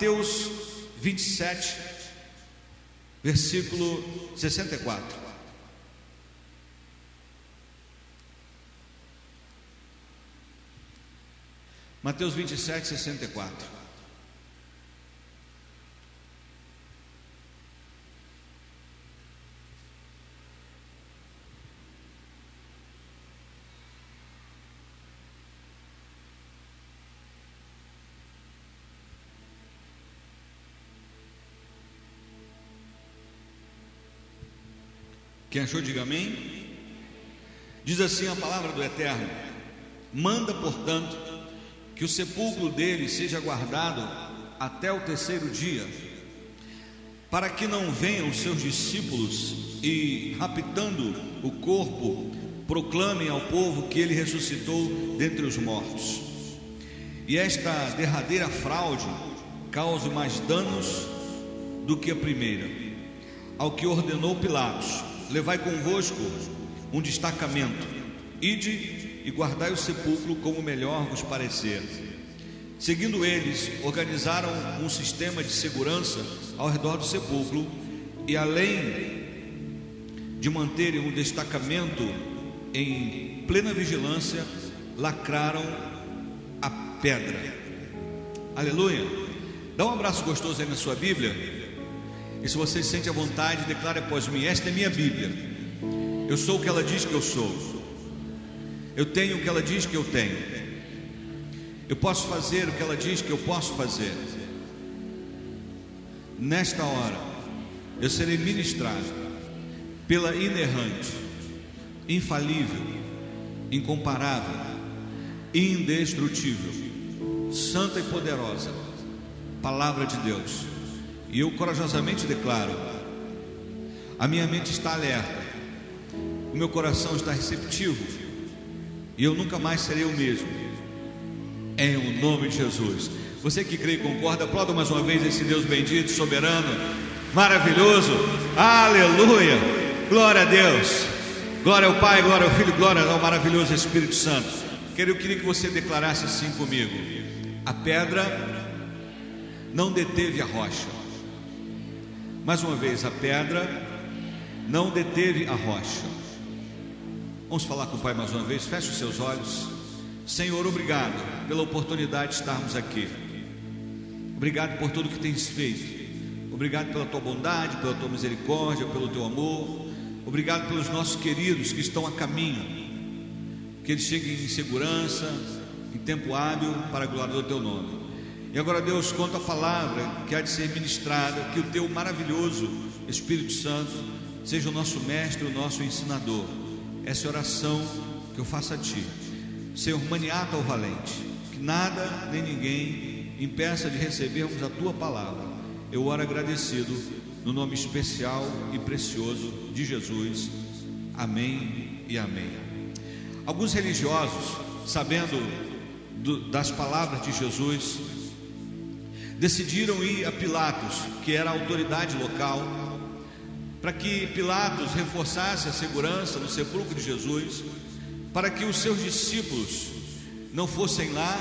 Mateus 27, versículo 64. Mateus 27, 64. Quem achou, diga amém. Diz assim a palavra do Eterno: Manda, portanto, que o sepulcro dele seja guardado até o terceiro dia, para que não venham os seus discípulos e, raptando o corpo, proclamem ao povo que ele ressuscitou dentre os mortos. E esta derradeira fraude cause mais danos do que a primeira. Ao que ordenou Pilatos, levai convosco um destacamento, ide e guardai o sepulcro como melhor vos parecer. Seguindo eles, organizaram um sistema de segurança ao redor do sepulcro e, além de manterem um destacamento em plena vigilância, lacraram a pedra. Aleluia! Dá um abraço gostoso aí na sua Bíblia. E se você se sente à vontade, declare após mim: Esta é minha Bíblia. Eu sou o que ela diz que eu sou. Eu tenho o que ela diz que eu tenho. Eu posso fazer o que ela diz que eu posso fazer. Nesta hora, eu serei ministrado pela inerrante, infalível, incomparável, indestrutível, santa e poderosa Palavra de Deus e eu corajosamente declaro: a minha mente está alerta, o meu coração está receptivo, e eu nunca mais serei o mesmo. Em o nome de Jesus. Você que crê e concorda, aplauda mais uma vez esse Deus bendito, soberano, maravilhoso. Aleluia! Glória a Deus. Glória ao Pai, glória ao Filho, glória ao maravilhoso Espírito Santo. Eu queria que você declarasse assim comigo: a pedra não deteve a rocha mais uma vez, a pedra não deteve a rocha. Vamos falar com o Pai mais uma vez? Feche os seus olhos. Senhor, obrigado pela oportunidade de estarmos aqui. Obrigado por tudo que tens feito. Obrigado pela tua bondade, pela tua misericórdia, pelo teu amor. Obrigado pelos nossos queridos que estão a caminho. Que eles cheguem em segurança, em tempo hábil, para a glória do teu nome. E agora, Deus, conta a palavra que há de ser ministrada, que o teu maravilhoso Espírito Santo seja o nosso mestre, o nosso ensinador. Essa é oração que eu faço a ti, Senhor, maniata o valente, que nada nem ninguém impeça de recebermos a tua palavra. Eu oro agradecido no nome especial e precioso de Jesus. Amém e amém. Alguns religiosos, sabendo do, das palavras de Jesus, decidiram ir a Pilatos, que era a autoridade local, para que Pilatos reforçasse a segurança no sepulcro de Jesus, para que os seus discípulos não fossem lá,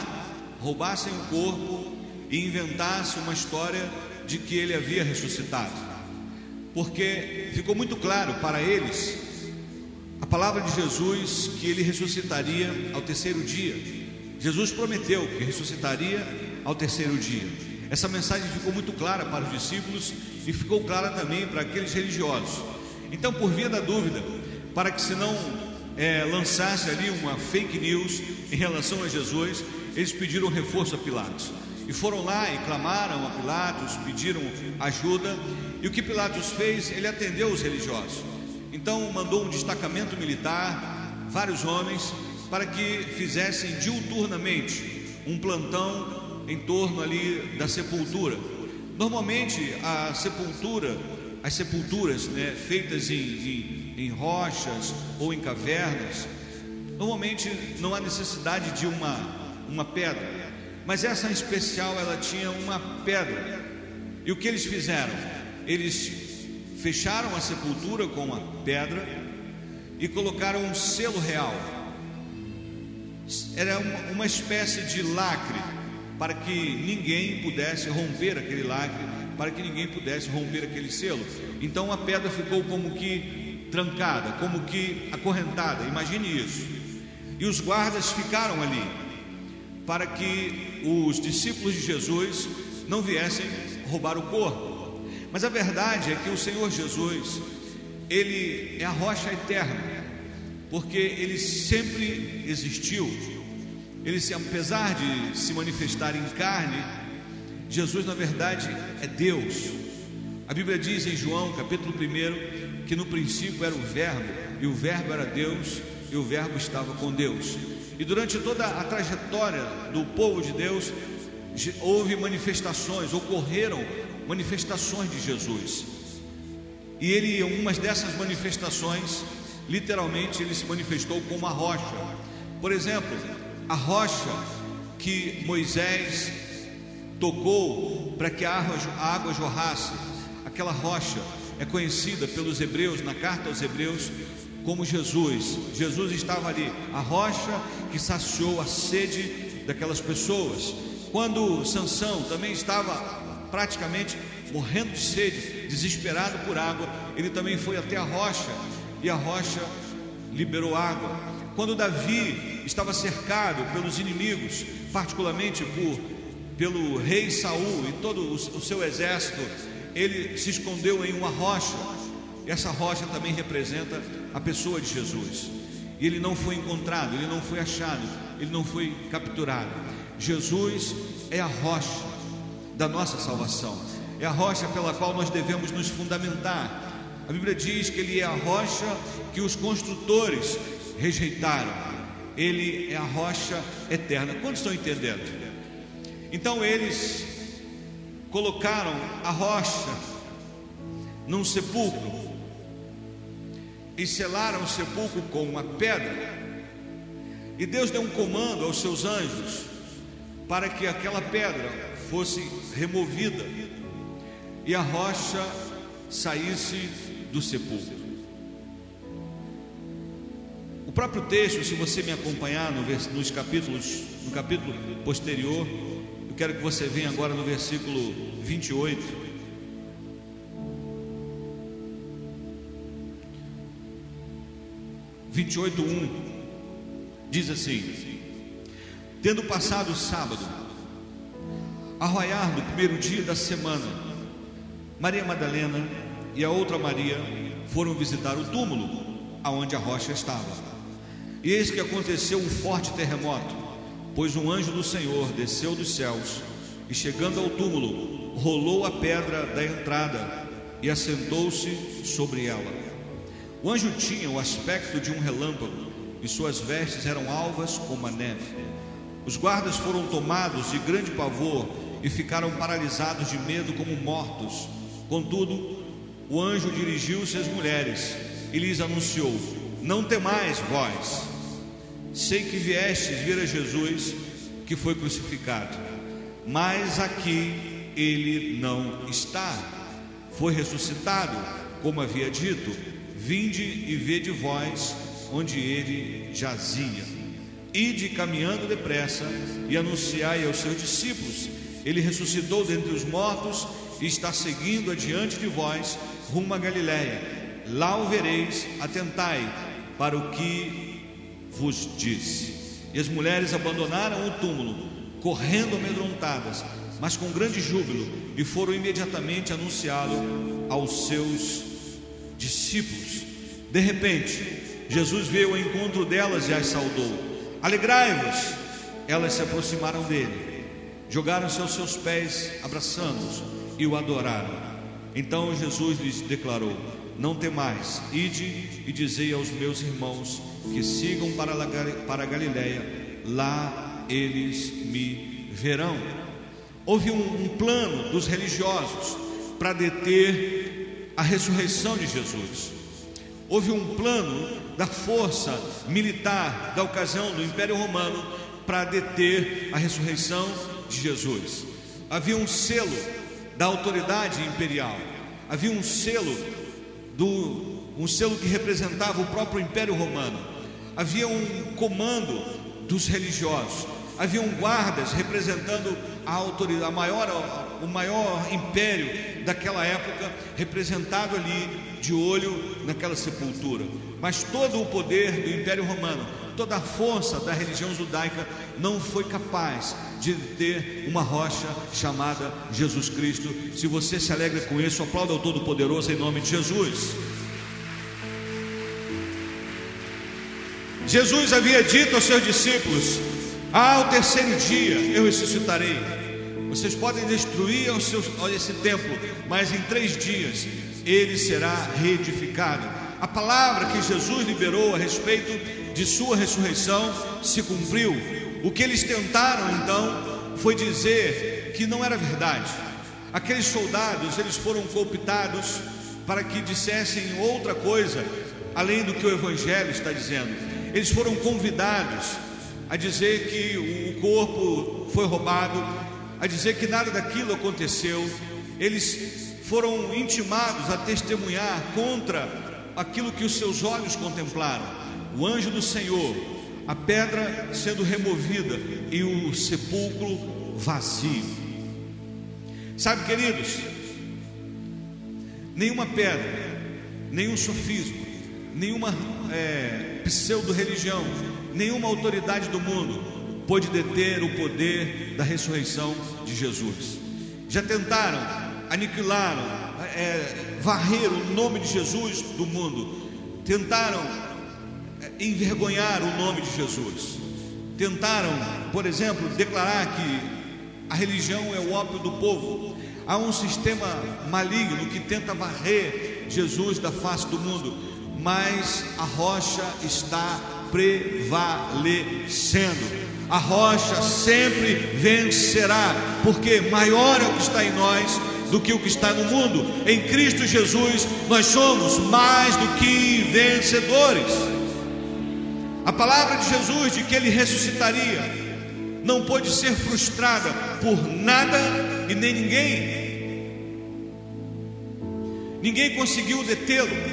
roubassem o corpo e inventassem uma história de que ele havia ressuscitado. Porque ficou muito claro para eles a palavra de Jesus que ele ressuscitaria ao terceiro dia. Jesus prometeu que ressuscitaria ao terceiro dia. Essa mensagem ficou muito clara para os discípulos e ficou clara também para aqueles religiosos. Então, por via da dúvida, para que se não é, lançasse ali uma fake news em relação a Jesus, eles pediram reforço a Pilatos. E foram lá e clamaram a Pilatos, pediram ajuda. E o que Pilatos fez? Ele atendeu os religiosos. Então mandou um destacamento militar, vários homens, para que fizessem diuturnamente um plantão em torno ali da sepultura. Normalmente a sepultura, as sepulturas né, feitas em, em, em rochas ou em cavernas, normalmente não há necessidade de uma, uma pedra, mas essa em especial ela tinha uma pedra. E o que eles fizeram? Eles fecharam a sepultura com uma pedra e colocaram um selo real. Era uma, uma espécie de lacre para que ninguém pudesse romper aquele lacre, para que ninguém pudesse romper aquele selo. Então a pedra ficou como que trancada, como que acorrentada. Imagine isso. E os guardas ficaram ali para que os discípulos de Jesus não viessem roubar o corpo. Mas a verdade é que o Senhor Jesus, ele é a rocha eterna, porque ele sempre existiu. Ele, apesar de se manifestar em carne, Jesus na verdade é Deus. A Bíblia diz em João, capítulo 1, que no princípio era o Verbo, e o Verbo era Deus, e o Verbo estava com Deus. E durante toda a trajetória do povo de Deus, houve manifestações, ocorreram manifestações de Jesus. E ele, em dessas manifestações, literalmente ele se manifestou como uma rocha. Por exemplo, a rocha que Moisés tocou para que a água jorrasse, aquela rocha é conhecida pelos hebreus, na carta aos hebreus, como Jesus. Jesus estava ali, a rocha que saciou a sede daquelas pessoas. Quando Sansão também estava praticamente morrendo de sede, desesperado por água, ele também foi até a rocha e a rocha liberou água. Quando Davi estava cercado pelos inimigos, particularmente por pelo rei Saul e todo o, o seu exército, ele se escondeu em uma rocha. Essa rocha também representa a pessoa de Jesus. E ele não foi encontrado, ele não foi achado, ele não foi capturado. Jesus é a rocha da nossa salvação, é a rocha pela qual nós devemos nos fundamentar. A Bíblia diz que ele é a rocha que os construtores rejeitaram, ele é a rocha eterna. Quantos estão entendendo? Então eles colocaram a rocha num sepulcro e selaram o sepulcro com uma pedra. E Deus deu um comando aos seus anjos para que aquela pedra fosse removida e a rocha saísse do sepulcro. O próprio texto, se você me acompanhar no, nos capítulos, no capítulo posterior, eu quero que você venha agora no versículo 28. Vinte e oito um diz assim: Tendo passado o sábado, arroiar do primeiro dia da semana, Maria Madalena e a outra Maria foram visitar o túmulo aonde a rocha estava. E eis que aconteceu um forte terremoto, pois um anjo do Senhor desceu dos céus e, chegando ao túmulo, rolou a pedra da entrada e assentou-se sobre ela. O anjo tinha o aspecto de um relâmpago e suas vestes eram alvas como a neve. Os guardas foram tomados de grande pavor e ficaram paralisados de medo como mortos. Contudo, o anjo dirigiu-se às mulheres e lhes anunciou: Não temais vós. Sei que viestes ver a Jesus que foi crucificado, mas aqui ele não está. Foi ressuscitado, como havia dito. Vinde e vede vós onde ele jazia. Ide caminhando depressa e anunciai aos seus discípulos: Ele ressuscitou dentre os mortos e está seguindo adiante de vós rumo a Galiléia. Lá o vereis, atentai para o que vos disse. E as mulheres abandonaram o túmulo, correndo amedrontadas, mas com grande júbilo, e foram imediatamente anunciá-lo aos seus discípulos. De repente, Jesus veio ao encontro delas e as saudou. Alegrai-vos. Elas se aproximaram dele, jogaram-se aos seus pés, abraçando-os e o adoraram. Então Jesus lhes declarou: Não temais, ide e dizei aos meus irmãos que sigam para, para Galiléia, lá eles me verão. Houve um, um plano dos religiosos para deter a ressurreição de Jesus. Houve um plano da força militar da ocasião do Império Romano para deter a ressurreição de Jesus. Havia um selo da autoridade imperial. Havia um selo do um selo que representava o próprio Império Romano. Havia um comando dos religiosos. haviam guardas representando a autoridade, a maior, o maior império daquela época, representado ali de olho naquela sepultura. Mas todo o poder do Império Romano, toda a força da religião judaica não foi capaz de ter uma rocha chamada Jesus Cristo. Se você se alegra com isso, aplauda o Todo-Poderoso em nome de Jesus. Jesus havia dito aos seus discípulos: ah, ao terceiro dia eu ressuscitarei. Vocês podem destruir ao seu, esse templo, mas em três dias ele será reedificado. A palavra que Jesus liberou a respeito de sua ressurreição se cumpriu. O que eles tentaram então foi dizer que não era verdade. Aqueles soldados, eles foram cooptados para que dissessem outra coisa além do que o evangelho está dizendo. Eles foram convidados a dizer que o corpo foi roubado, a dizer que nada daquilo aconteceu. Eles foram intimados a testemunhar contra aquilo que os seus olhos contemplaram: o anjo do Senhor, a pedra sendo removida e o sepulcro vazio. Sabe, queridos, nenhuma pedra, nenhum sofismo, nenhuma é, pseudo-religião, nenhuma autoridade do mundo pôde deter o poder da ressurreição de Jesus. Já tentaram, aniquilaram, é, varrer o nome de Jesus do mundo, tentaram é, envergonhar o nome de Jesus, tentaram, por exemplo, declarar que a religião é o ópio do povo. Há um sistema maligno que tenta varrer Jesus da face do mundo, mas a rocha está prevalecendo. A rocha sempre vencerá, porque maior é o que está em nós do que o que está no mundo. Em Cristo Jesus, nós somos mais do que vencedores. A palavra de Jesus de que ele ressuscitaria não pode ser frustrada por nada e nem ninguém. Ninguém conseguiu detê-lo.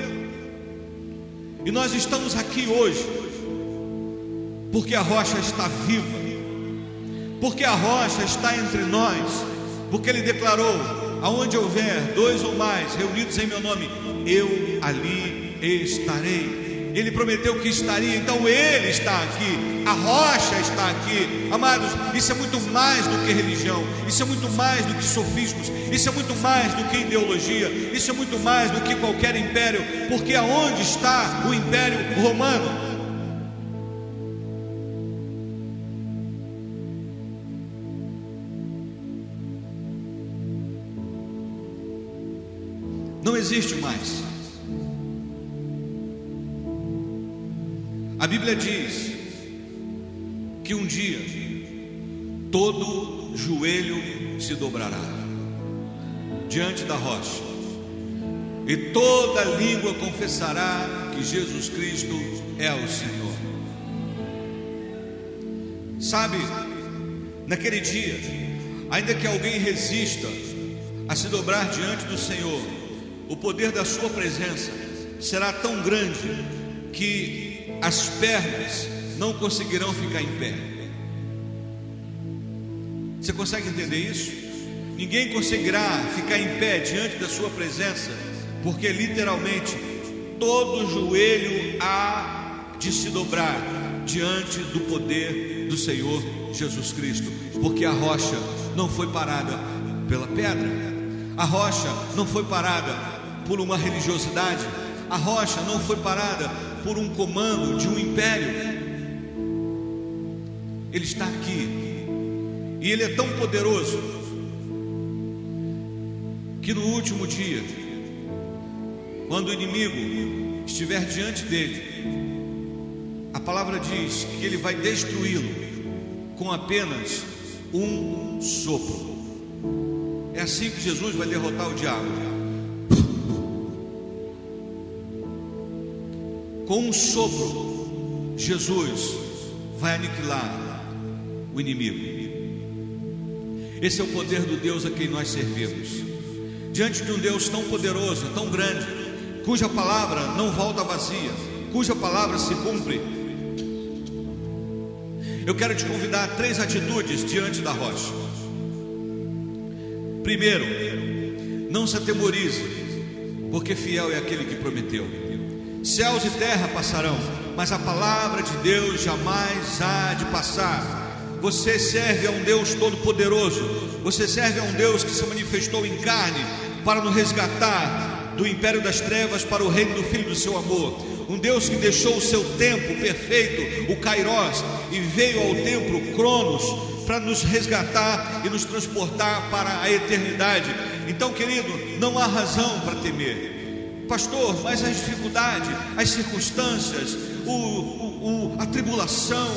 E nós estamos aqui hoje porque a rocha está viva, porque a rocha está entre nós, porque Ele declarou: aonde houver dois ou mais reunidos em meu nome, eu ali estarei. Ele prometeu que estaria, então Ele está aqui, a rocha está aqui. Amados, isso é muito mais do que religião, isso é muito mais do que sofismos, isso é muito mais do que ideologia, isso é muito mais do que qualquer império, porque aonde está o império romano? não existe mais. A Bíblia diz que um dia todo joelho se dobrará diante da rocha, e toda língua confessará que Jesus Cristo é o Senhor. Sabe, naquele dia, ainda que alguém resista a se dobrar diante do Senhor, o poder da Sua presença será tão grande que as pernas não conseguirão ficar em pé. Você consegue entender isso? Ninguém conseguirá ficar em pé diante da Sua presença, porque literalmente todo joelho há de se dobrar diante do poder do Senhor Jesus Cristo, porque a rocha não foi parada pela pedra, a rocha não foi parada por uma religiosidade, a rocha não foi parada por um comando de um império. Ele está aqui, e ele é tão poderoso que no último dia, quando o inimigo estiver diante dele, a palavra diz que ele vai destruí-lo com apenas um sopro. É assim que Jesus vai derrotar o diabo. Com um sopro, Jesus vai aniquilar o inimigo. Esse é o poder do Deus a quem nós servimos. Diante de um Deus tão poderoso, tão grande, cuja palavra não volta vazia, cuja palavra se cumpre. Eu quero te convidar a três atitudes diante da rocha. Primeiro, não se atemorize, porque fiel é aquele que prometeu. Céus e terra passarão, mas a palavra de Deus jamais há de passar. Você serve a um Deus todo-poderoso, você serve a um Deus que se manifestou em carne para nos resgatar do império das trevas para o reino do Filho do seu amor. Um Deus que deixou o seu tempo perfeito, o Kairos, e veio ao templo Cronos para nos resgatar e nos transportar para a eternidade. Então, querido, não há razão para temer. Pastor, mas as dificuldades, as circunstâncias, o, o, o, a tribulação,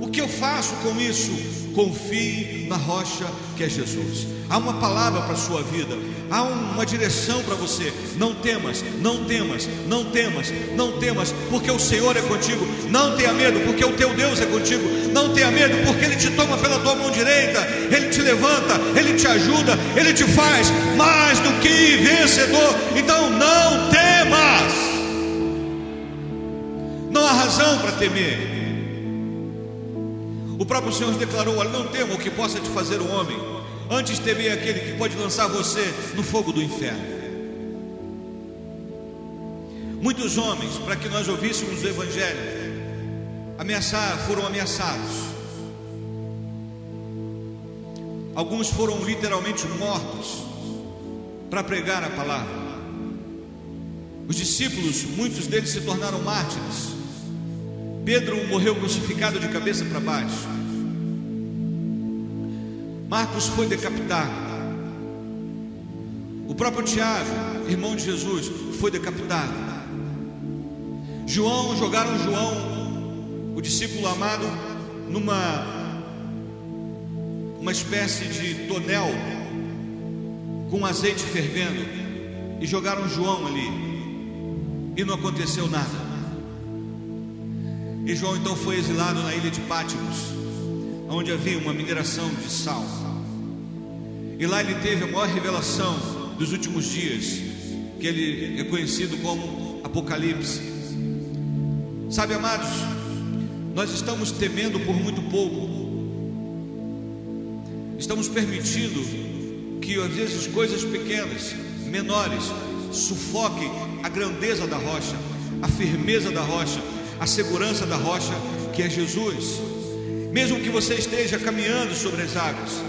o que eu faço com isso? Confie na rocha que é Jesus. Há uma palavra para a sua vida, há uma direção para você. Não temas, não temas, não temas, não temas, porque o Senhor é contigo. Não tenha medo, porque o teu Deus é contigo. Não tenha medo, porque Ele te toma pela tua mão direita, Ele te levanta, Ele te ajuda, Ele te faz mais do que vencedor. Então não temas, não há razão para temer. O próprio Senhor declarou: Olha, não tema o que possa te fazer o homem, antes temer aquele que pode lançar você no fogo do inferno. Muitos homens, para que nós ouvíssemos o Evangelho, ameaçar, foram ameaçados. Alguns foram literalmente mortos para pregar a palavra. Os discípulos, muitos deles se tornaram mártires. Pedro morreu crucificado de cabeça para baixo. Marcos foi decapitado. O próprio Tiago, irmão de Jesus, foi decapitado. João, jogaram João, o discípulo amado, numa uma espécie de tonel com azeite fervendo e jogaram João ali e não aconteceu nada. E João então foi exilado na ilha de Pátimos, onde havia uma mineração de sal. E lá ele teve a maior revelação dos últimos dias, que ele é conhecido como Apocalipse. Sabe, amados, nós estamos temendo por muito pouco. Estamos permitindo que às vezes coisas pequenas, menores, sufoquem a grandeza da rocha, a firmeza da rocha a segurança da rocha que é Jesus. Mesmo que você esteja caminhando sobre as águas,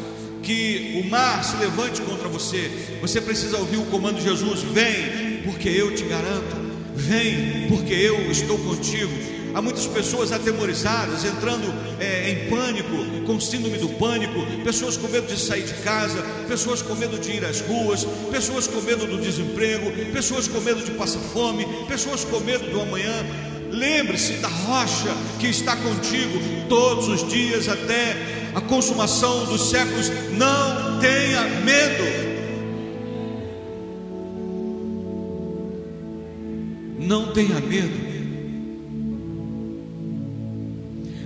que o mar se levante contra você, você precisa ouvir o comando de Jesus: vem, porque eu te garanto, vem, porque eu estou contigo. Há muitas pessoas atemorizadas, entrando é, em pânico, com síndrome do pânico, pessoas com medo de sair de casa, pessoas com medo de ir às ruas, pessoas com medo do desemprego, pessoas com medo de passar fome, pessoas com medo do amanhã. Lembre-se da rocha que está contigo todos os dias até a consumação dos séculos. Não tenha medo. Não tenha medo.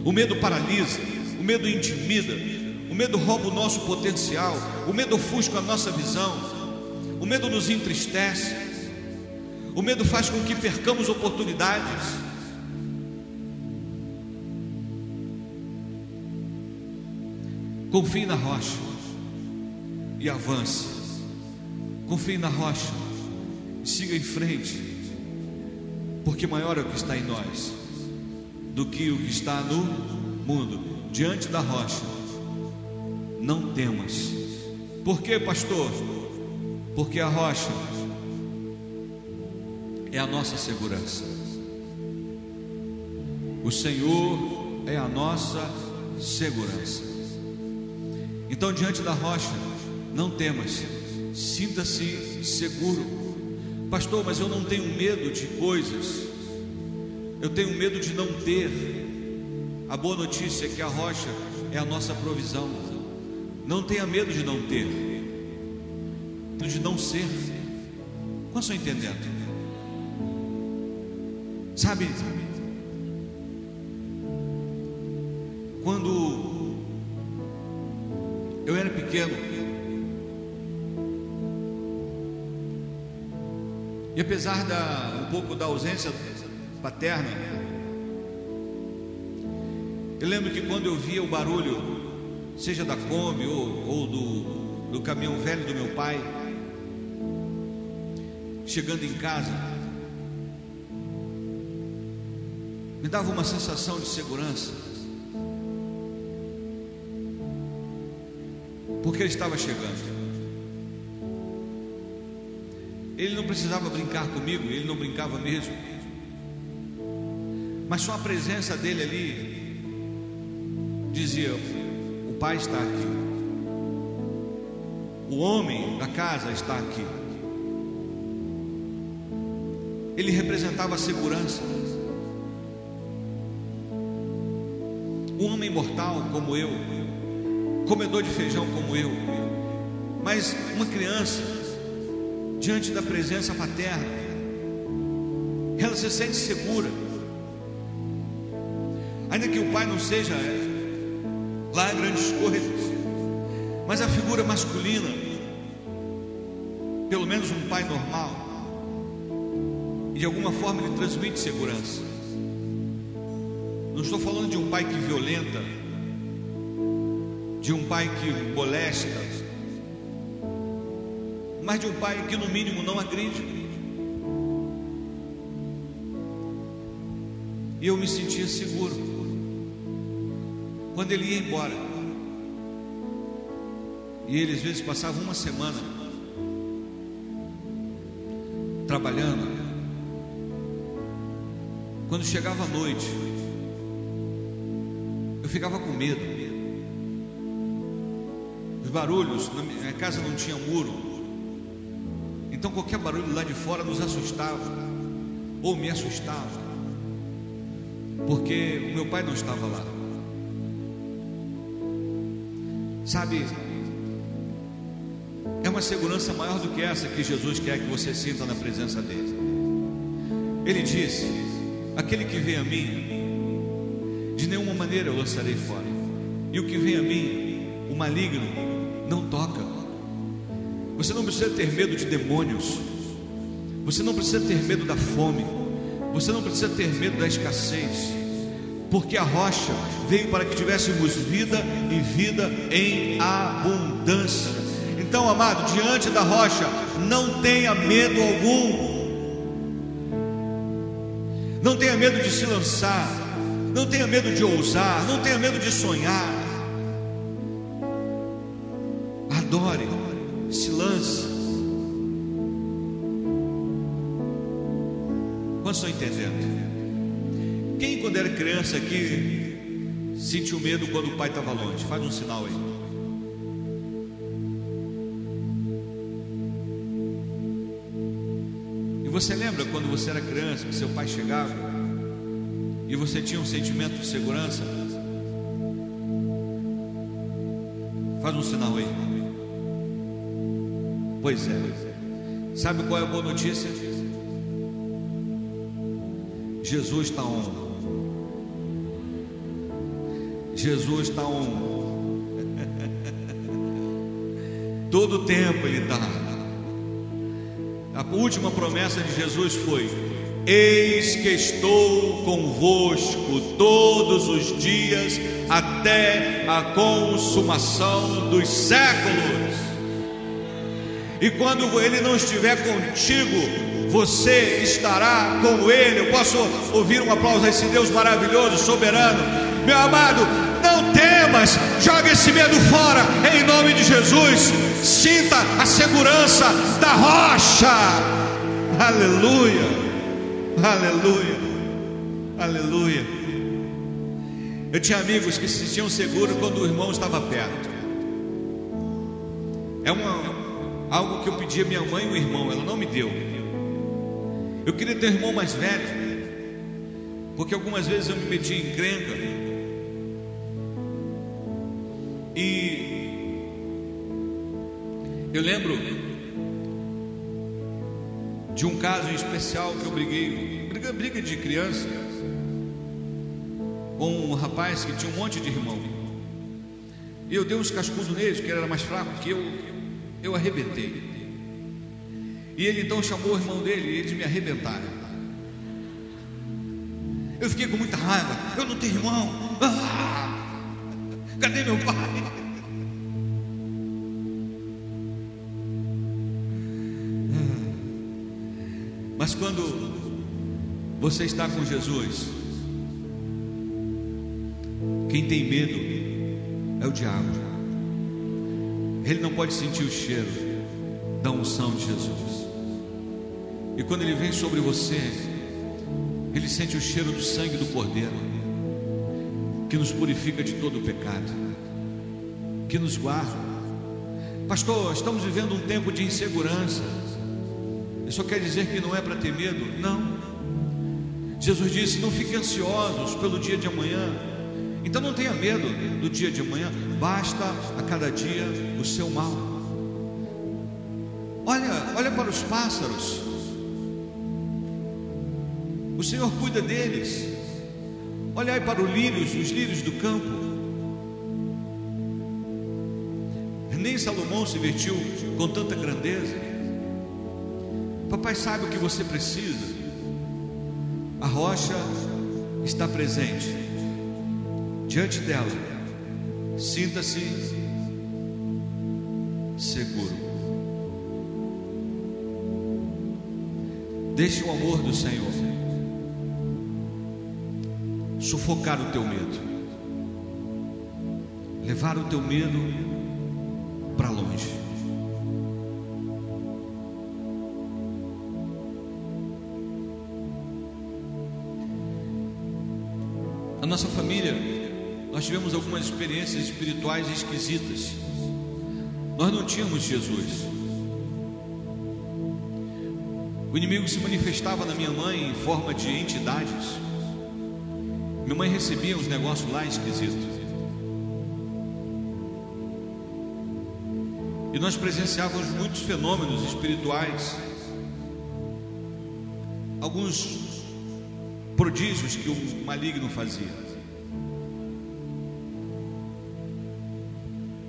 O medo paralisa, o medo intimida, o medo rouba o nosso potencial, o medo ofusca a nossa visão, o medo nos entristece, o medo faz com que percamos oportunidades. Confie na rocha e avance. Confie na rocha e siga em frente, porque maior é o que está em nós do que o que está no mundo. Diante da rocha, não temas. Por que, pastor? Porque a rocha é a nossa segurança. O Senhor é a nossa segurança. Então, diante da rocha, não temas, sinta-se seguro. Pastor, mas eu não tenho medo de coisas, eu tenho medo de não ter. A boa notícia é que a rocha é a nossa provisão. Não tenha medo de não ter, de não ser. Quantos estão entendendo? Sabe, quando pequeno. E apesar da um pouco da ausência paterna, Eu lembro que quando eu via o barulho, seja da Kombi ou, ou do, do caminhão velho do meu pai, chegando em casa, me dava uma sensação de segurança, porque ele estava chegando. Ele não precisava brincar comigo, ele não brincava mesmo, mas só a presença dele ali dizia: O pai está aqui, o homem da casa está aqui. Ele representava a segurança. Um homem mortal como eu, comedor de feijão como eu, mas uma criança diante da presença paterna, ela se sente segura. Ainda que o pai não seja lá grandes coisas, mas a figura masculina, pelo menos um pai normal, de alguma forma ele transmite segurança. Não estou falando de um pai que violenta, de um pai que molesta, mas de um pai que no mínimo não agride. E eu me sentia seguro quando ele ia embora. E ele às vezes passava uma semana trabalhando. Quando chegava a noite, eu ficava com medo. Os barulhos, na minha casa não tinha muro. Então qualquer barulho lá de fora nos assustava, ou me assustava, porque o meu pai não estava lá. Sabe, é uma segurança maior do que essa que Jesus quer que você sinta na presença dele. Ele disse: Aquele que vem a mim, de nenhuma maneira eu lançarei fora, e o que vem a mim, o maligno, não toca. Você não precisa ter medo de demônios, você não precisa ter medo da fome, você não precisa ter medo da escassez porque a rocha veio para que tivéssemos vida e vida em abundância. Então, amado, diante da rocha, não tenha medo algum. Não tenha medo de se lançar, não tenha medo de ousar, não tenha medo de sonhar. Estão entendendo? Quem, quando era criança aqui, sentiu medo quando o pai estava longe? Faz um sinal aí. E você lembra quando você era criança que seu pai chegava e você tinha um sentimento de segurança? Faz um sinal aí. Pois é. Sabe qual é a boa notícia? Jesus está on. Jesus está on. Todo tempo Ele está. A última promessa de Jesus foi: Eis que estou convosco todos os dias até a consumação dos séculos. E quando Ele não estiver contigo, você estará com Ele. Eu posso ouvir um aplauso a esse Deus maravilhoso, soberano, meu amado. Não temas, joga esse medo fora, em nome de Jesus. Sinta a segurança da rocha. Aleluia, aleluia, aleluia. Eu tinha amigos que se sentiam seguros quando o irmão estava perto. É uma, algo que eu pedi a minha mãe e o irmão, ela não me deu. Eu queria ter irmão mais velho, porque algumas vezes eu me meti em crenca. E eu lembro de um caso em especial que eu briguei, briga, briga de criança, com um rapaz que tinha um monte de irmão. E eu dei uns cascudos neles, que ele era mais fraco que eu, eu arrebentei. E ele então chamou o irmão dele e eles me arrebentaram. Eu fiquei com muita raiva. Eu não tenho irmão, Ah, cadê meu pai? Mas quando você está com Jesus, quem tem medo é o diabo. Ele não pode sentir o cheiro da unção de Jesus. E quando ele vem sobre você, ele sente o cheiro do sangue do Cordeiro, que nos purifica de todo o pecado, que nos guarda. Pastor, estamos vivendo um tempo de insegurança. Isso quer dizer que não é para ter medo? Não. Jesus disse: Não fiquem ansiosos pelo dia de amanhã. Então não tenha medo do dia de amanhã, basta a cada dia o seu mal. Olha, olha para os pássaros. O Senhor cuida deles. Olhai para os lírios, os lírios do campo. Nem Salomão se vestiu com tanta grandeza. Papai sabe o que você precisa. A rocha está presente. Diante dela, sinta-se seguro. Deixe o amor do Senhor sufocar o teu medo, levar o teu medo para longe. A nossa família, nós tivemos algumas experiências espirituais esquisitas. Nós não tínhamos Jesus. O inimigo se manifestava na minha mãe em forma de entidades. Minha mãe recebia uns negócios lá esquisitos. E nós presenciávamos muitos fenômenos espirituais. Alguns prodígios que o maligno fazia.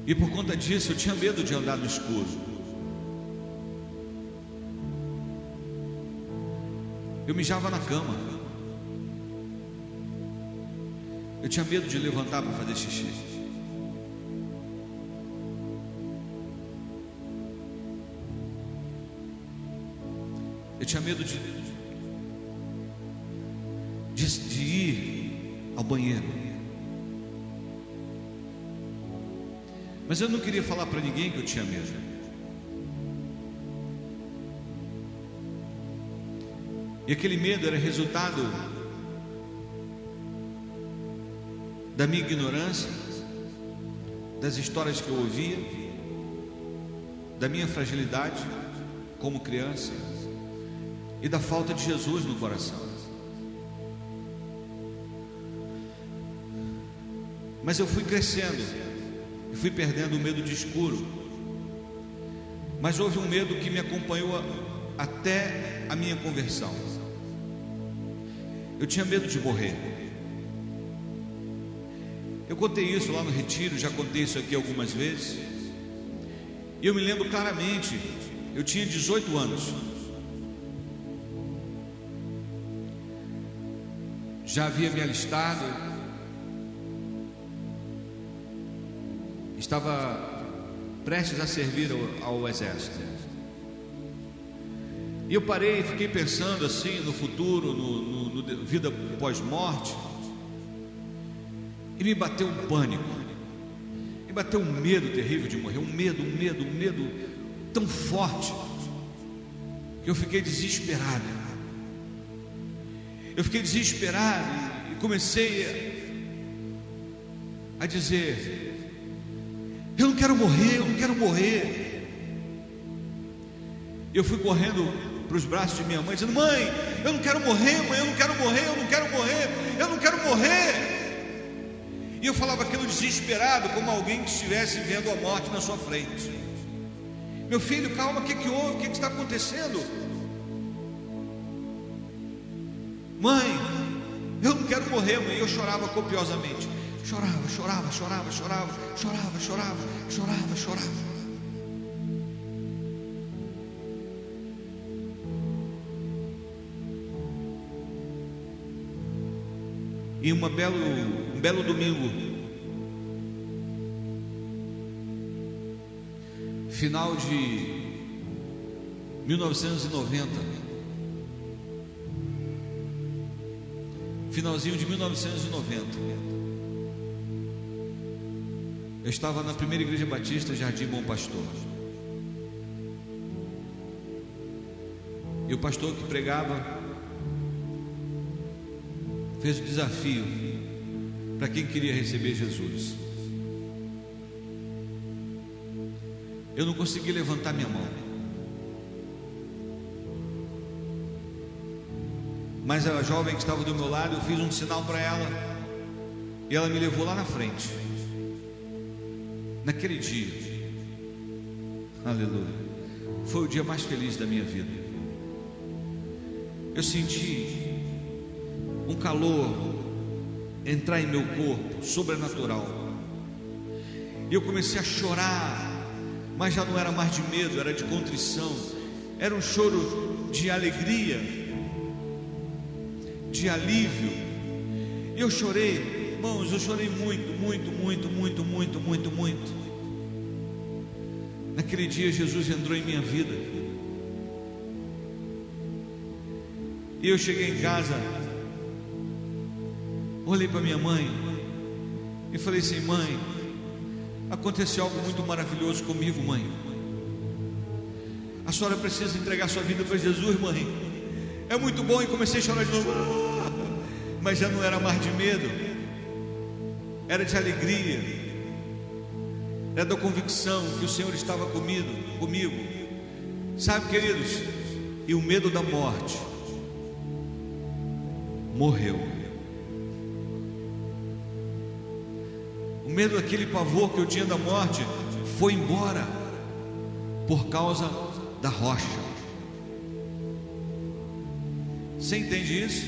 E por conta disso eu tinha medo de andar no escuro. Eu mijava na cama. Eu tinha medo de levantar para fazer xixi. Eu tinha medo de, de, de ir ao banheiro. Mas eu não queria falar para ninguém que eu tinha medo. E aquele medo era resultado da minha ignorância, das histórias que eu ouvia, da minha fragilidade como criança e da falta de Jesus no coração. Mas eu fui crescendo e fui perdendo o medo de escuro. Mas houve um medo que me acompanhou até a minha conversão. Eu tinha medo de morrer. Eu contei isso lá no retiro, já contei isso aqui algumas vezes. E eu me lembro claramente, eu tinha 18 anos. Já havia me alistado. Estava prestes a servir ao, ao exército. E eu parei e fiquei pensando assim no futuro, no, no, no vida pós-morte. E me bateu um pânico, me bateu um medo terrível de morrer, um medo, um medo, um medo tão forte, que eu fiquei desesperado. Eu fiquei desesperado e comecei a dizer: Eu não quero morrer, eu não quero morrer. Eu fui correndo para os braços de minha mãe, dizendo: Mãe, eu não quero morrer, mãe, eu não quero morrer, eu não quero morrer, eu não quero morrer. E eu falava aquilo desesperado, como alguém que estivesse vendo a morte na sua frente. Meu filho, calma, o que, que houve? O que, que está acontecendo? Mãe, eu não quero morrer, mãe. Eu chorava copiosamente. Chorava, chorava, chorava, chorava, chorava, chorava, chorava, chorava. E uma belo, belo domingo, final de 1990, finalzinho de 1990. Eu estava na primeira igreja batista Jardim Bom Pastor. E o pastor que pregava fez o desafio para quem queria receber Jesus. Eu não consegui levantar minha mão. Mas a jovem que estava do meu lado, eu fiz um sinal para ela. E ela me levou lá na frente. Naquele dia. Aleluia. Foi o dia mais feliz da minha vida. Eu senti um calor entrar em meu corpo, sobrenatural. E eu comecei a chorar, mas já não era mais de medo, era de contrição, era um choro de alegria, de alívio. Eu chorei, irmãos, eu chorei muito, muito, muito, muito, muito, muito, muito. Naquele dia Jesus entrou em minha vida. E eu cheguei em casa Olhei para minha mãe e falei assim: mãe, aconteceu algo muito maravilhoso comigo, mãe. A senhora precisa entregar sua vida para Jesus, mãe. É muito bom e comecei a chorar de novo. Mas já não era mais de medo, era de alegria, era da convicção que o Senhor estava comigo, comigo. Sabe, queridos, e o medo da morte morreu. Medo daquele pavor que eu tinha da morte foi embora por causa da rocha. Você entende isso?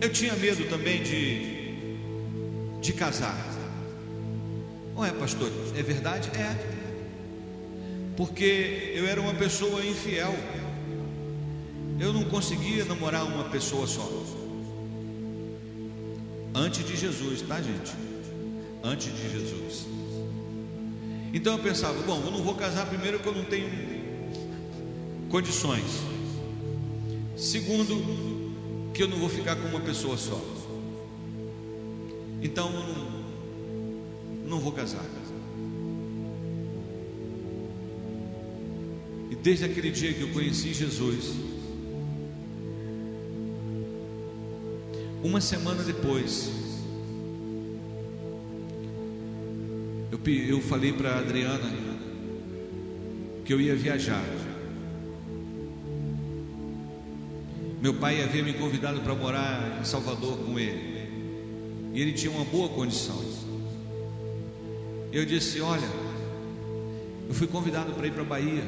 Eu tinha medo também de, de casar. Não é, pastor? É verdade? É. Porque eu era uma pessoa infiel. Eu não conseguia namorar uma pessoa só. Antes de Jesus, tá, gente? Antes de Jesus. Então eu pensava, bom, eu não vou casar primeiro que eu não tenho condições. Segundo, que eu não vou ficar com uma pessoa só. Então eu não, não vou casar. E desde aquele dia que eu conheci Jesus, Uma semana depois, eu, eu falei para a Adriana que eu ia viajar. Meu pai havia me convidado para morar em Salvador com ele, e ele tinha uma boa condição. Eu disse: Olha, eu fui convidado para ir para a Bahia,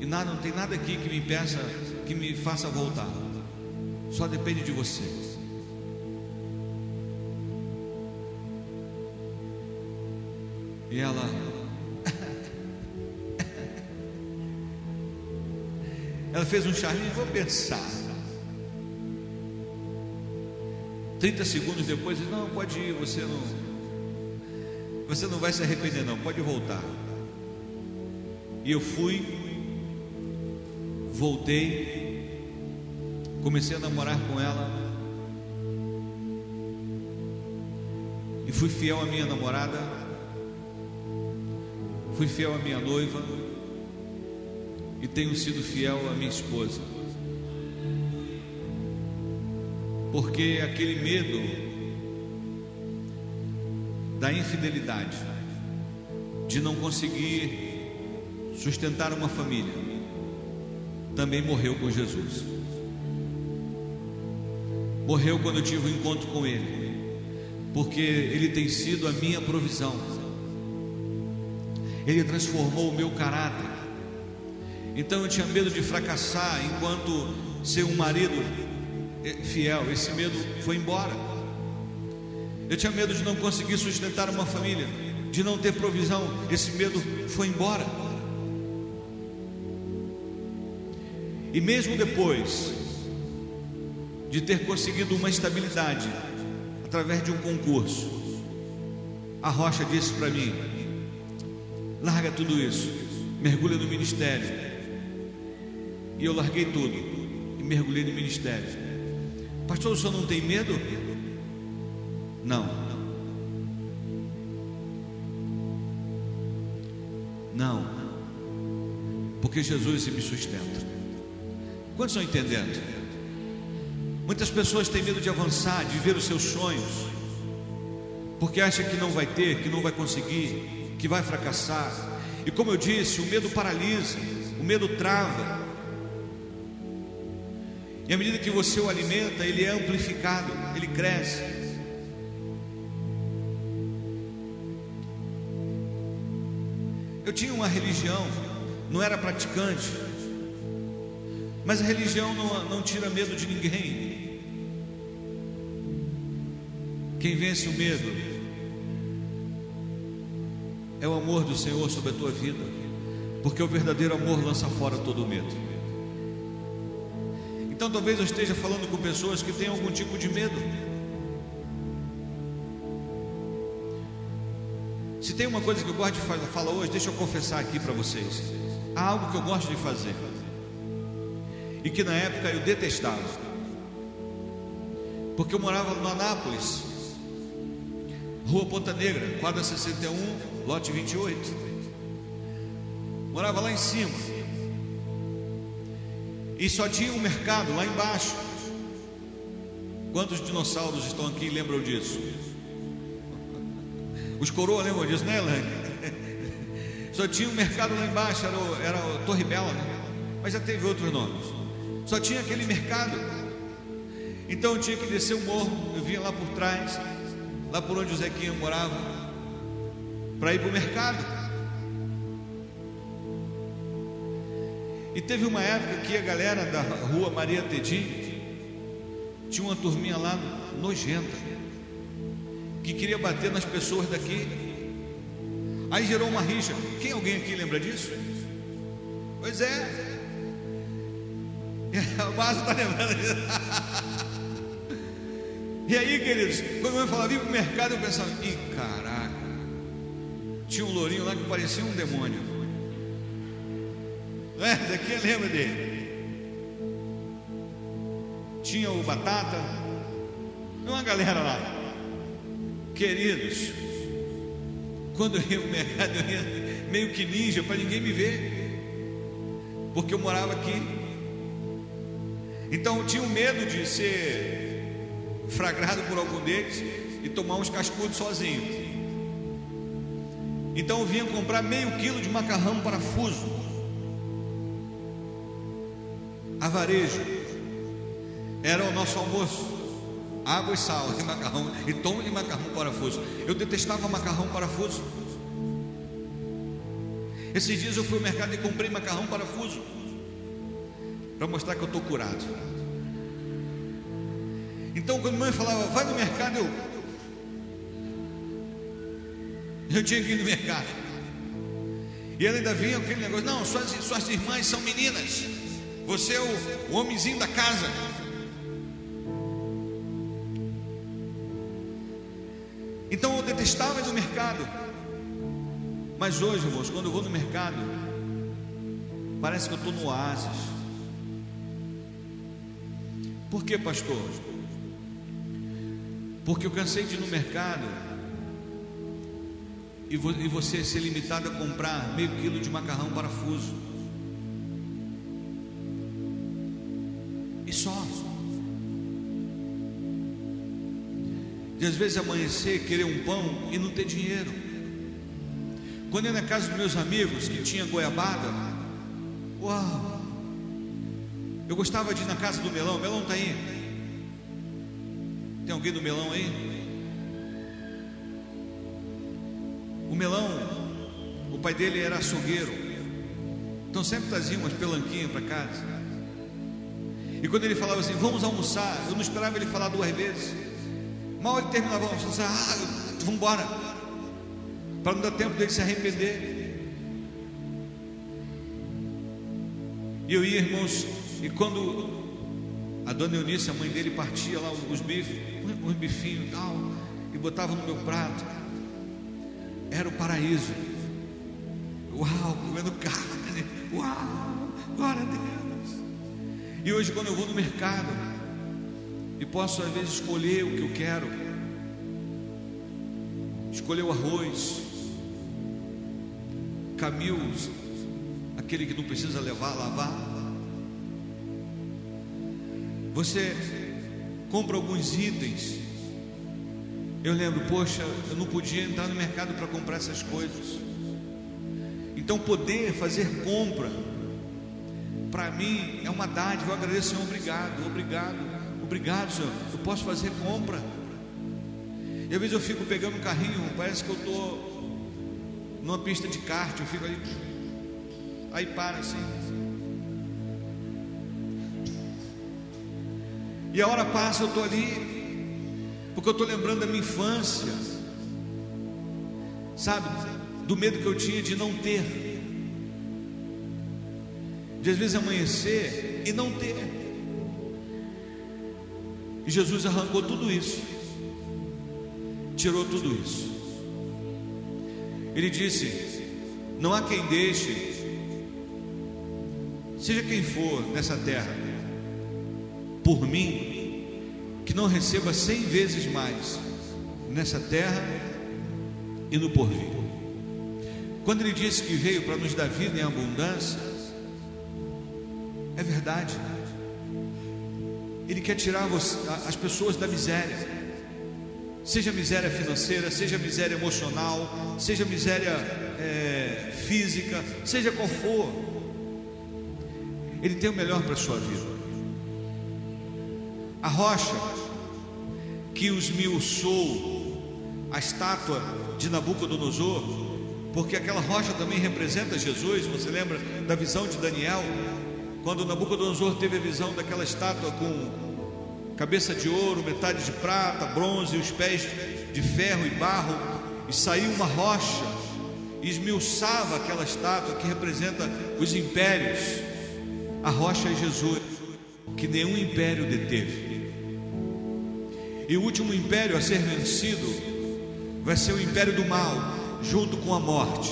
e nada, não tem nada aqui que me impeça, que me faça voltar. Só depende de você. E ela. Ela fez um charlinho, vou pensar. 30 segundos depois, disse, não, pode ir, você não. Você não vai se arrepender, não, pode voltar. E eu fui, voltei, Comecei a namorar com ela. E fui fiel à minha namorada. Fui fiel à minha noiva. E tenho sido fiel à minha esposa. Porque aquele medo da infidelidade, de não conseguir sustentar uma família, também morreu com Jesus morreu quando eu tive um encontro com Ele, porque Ele tem sido a minha provisão, Ele transformou o meu caráter. Então eu tinha medo de fracassar enquanto ser um marido fiel, esse medo foi embora. Eu tinha medo de não conseguir sustentar uma família, de não ter provisão, esse medo foi embora. E mesmo depois de ter conseguido uma estabilidade através de um concurso. A Rocha disse para mim: larga tudo isso, mergulha no ministério. E eu larguei tudo e mergulhei no ministério. Pastor, o senhor não tem medo? Não. Não. Porque Jesus me sustenta. Quantos estão entendendo? Muitas pessoas têm medo de avançar, de ver os seus sonhos, porque acham que não vai ter, que não vai conseguir, que vai fracassar. E como eu disse, o medo paralisa, o medo trava. E à medida que você o alimenta, ele é amplificado, ele cresce. Eu tinha uma religião, não era praticante, mas a religião não, não tira medo de ninguém. Quem vence o medo é o amor do Senhor sobre a tua vida, porque o verdadeiro amor lança fora todo o medo. Então talvez eu esteja falando com pessoas que têm algum tipo de medo. Se tem uma coisa que eu gosto de falar hoje, deixa eu confessar aqui para vocês. Há algo que eu gosto de fazer e que na época eu detestava, porque eu morava no Anápolis, Rua Ponta Negra, quadra 61, lote 28. Morava lá em cima. E só tinha um mercado lá embaixo. Quantos dinossauros estão aqui e lembram disso? Os coroas lembram disso, né, Elaine? Só tinha um mercado lá embaixo, era, o, era o Torre Bela, né? mas já teve outros nomes. Só tinha aquele mercado. Então eu tinha que descer o morro, eu vinha lá por trás, lá por onde o Zequinha morava, para ir para o mercado. E teve uma época que a galera da rua Maria Tedim tinha uma turminha lá nojenta, que queria bater nas pessoas daqui. Aí gerou uma rixa. Quem alguém aqui lembra disso? Pois é. O Márcio está lembrando disso. E aí, queridos, quando eu falava, vim para o mercado, eu pensava, ih, caraca, tinha um lourinho lá que parecia um demônio. É? Daqui lembra dele. Tinha o Batata, uma galera lá. Queridos, quando eu ia para o mercado, eu ia meio que ninja para ninguém me ver, porque eu morava aqui. Então eu tinha um medo de ser flagrado por algum deles e tomar uns cascudos sozinho. Então eu vinha comprar meio quilo de macarrão parafuso. A varejo. Era o nosso almoço. Água e sal e macarrão. E tomo de macarrão parafuso. Eu detestava macarrão parafuso. Esses dias eu fui ao mercado e comprei macarrão parafuso. Para mostrar que eu estou curado. Então, quando mãe falava, vai no mercado, eu. Eu tinha que ir no mercado. E ela ainda vinha aquele negócio: não, suas, suas irmãs são meninas. Você é o, o homenzinho da casa. Então eu detestava ir no mercado. Mas hoje, irmãos, quando eu vou no mercado, parece que eu estou no oásis. Por que, pastor? Porque eu cansei de ir no mercado e você ser limitado a comprar meio quilo de macarrão parafuso. E só. De às vezes amanhecer, querer um pão e não ter dinheiro. Quando eu ia na casa dos meus amigos que tinha goiabada, uau! Eu gostava de ir na casa do melão, melão está aí. Tem alguém do melão aí? O melão, o pai dele era açougueiro. Então sempre trazia umas pelanquinhas para casa. E quando ele falava assim, vamos almoçar, eu não esperava ele falar duas vezes. Mal ele terminava o almoço, ah, vamos embora. Para não dar tempo dele se arrepender. E eu ia, irmãos, e quando A dona Eunice, a mãe dele, partia lá os bifes, uns bifinhos e tal, e botava no meu prato. Era o paraíso. Uau, comendo carne. Uau, glória a Deus. E hoje, quando eu vou no mercado, e posso às vezes escolher o que eu quero, escolher o arroz, Camil, aquele que não precisa levar, lavar. Você compra alguns itens. Eu lembro, poxa, eu não podia entrar no mercado para comprar essas coisas. Então, poder fazer compra, para mim, é uma dádiva. Eu agradeço, Senhor, obrigado, obrigado, obrigado, Senhor. Eu posso fazer compra. E às vezes eu fico pegando um carrinho, parece que eu estou numa pista de kart, eu fico ali, aí para assim. E a hora passa, eu estou ali, porque eu estou lembrando da minha infância, sabe, do medo que eu tinha de não ter, de às vezes amanhecer e não ter. E Jesus arrancou tudo isso, tirou tudo isso. Ele disse: Não há quem deixe, seja quem for nessa terra, por mim, que não receba cem vezes mais nessa terra e no porvir. Quando ele disse que veio para nos dar vida em abundância, é verdade. Ele quer tirar as pessoas da miséria, seja miséria financeira, seja miséria emocional, seja miséria é, física, seja qual for. Ele tem o melhor para a sua vida. A rocha que os esmiuçou a estátua de Nabucodonosor, porque aquela rocha também representa Jesus. Você lembra da visão de Daniel? Quando Nabucodonosor teve a visão daquela estátua com cabeça de ouro, metade de prata, bronze os pés de ferro e barro, e saiu uma rocha e esmiuçava aquela estátua que representa os impérios. A rocha é Jesus, que nenhum império deteve. E o último império a ser vencido vai ser o império do mal, junto com a morte.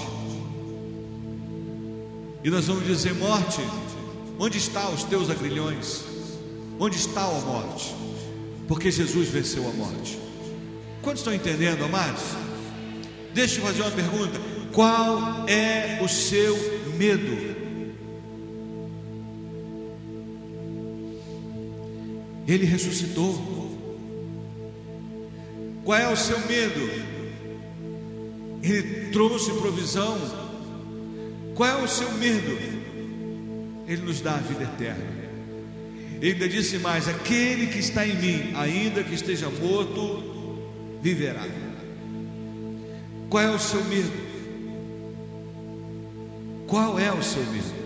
E nós vamos dizer: morte, onde estão os teus agrilhões? Onde está a morte? Porque Jesus venceu a morte. Quantos estão entendendo, amados? Deixa eu fazer uma pergunta: qual é o seu medo? Ele ressuscitou. Qual é o seu medo? Ele trouxe provisão. Qual é o seu medo? Ele nos dá a vida eterna. Ele ainda disse mais: aquele que está em mim, ainda que esteja morto, viverá. Qual é o seu medo? Qual é o seu medo?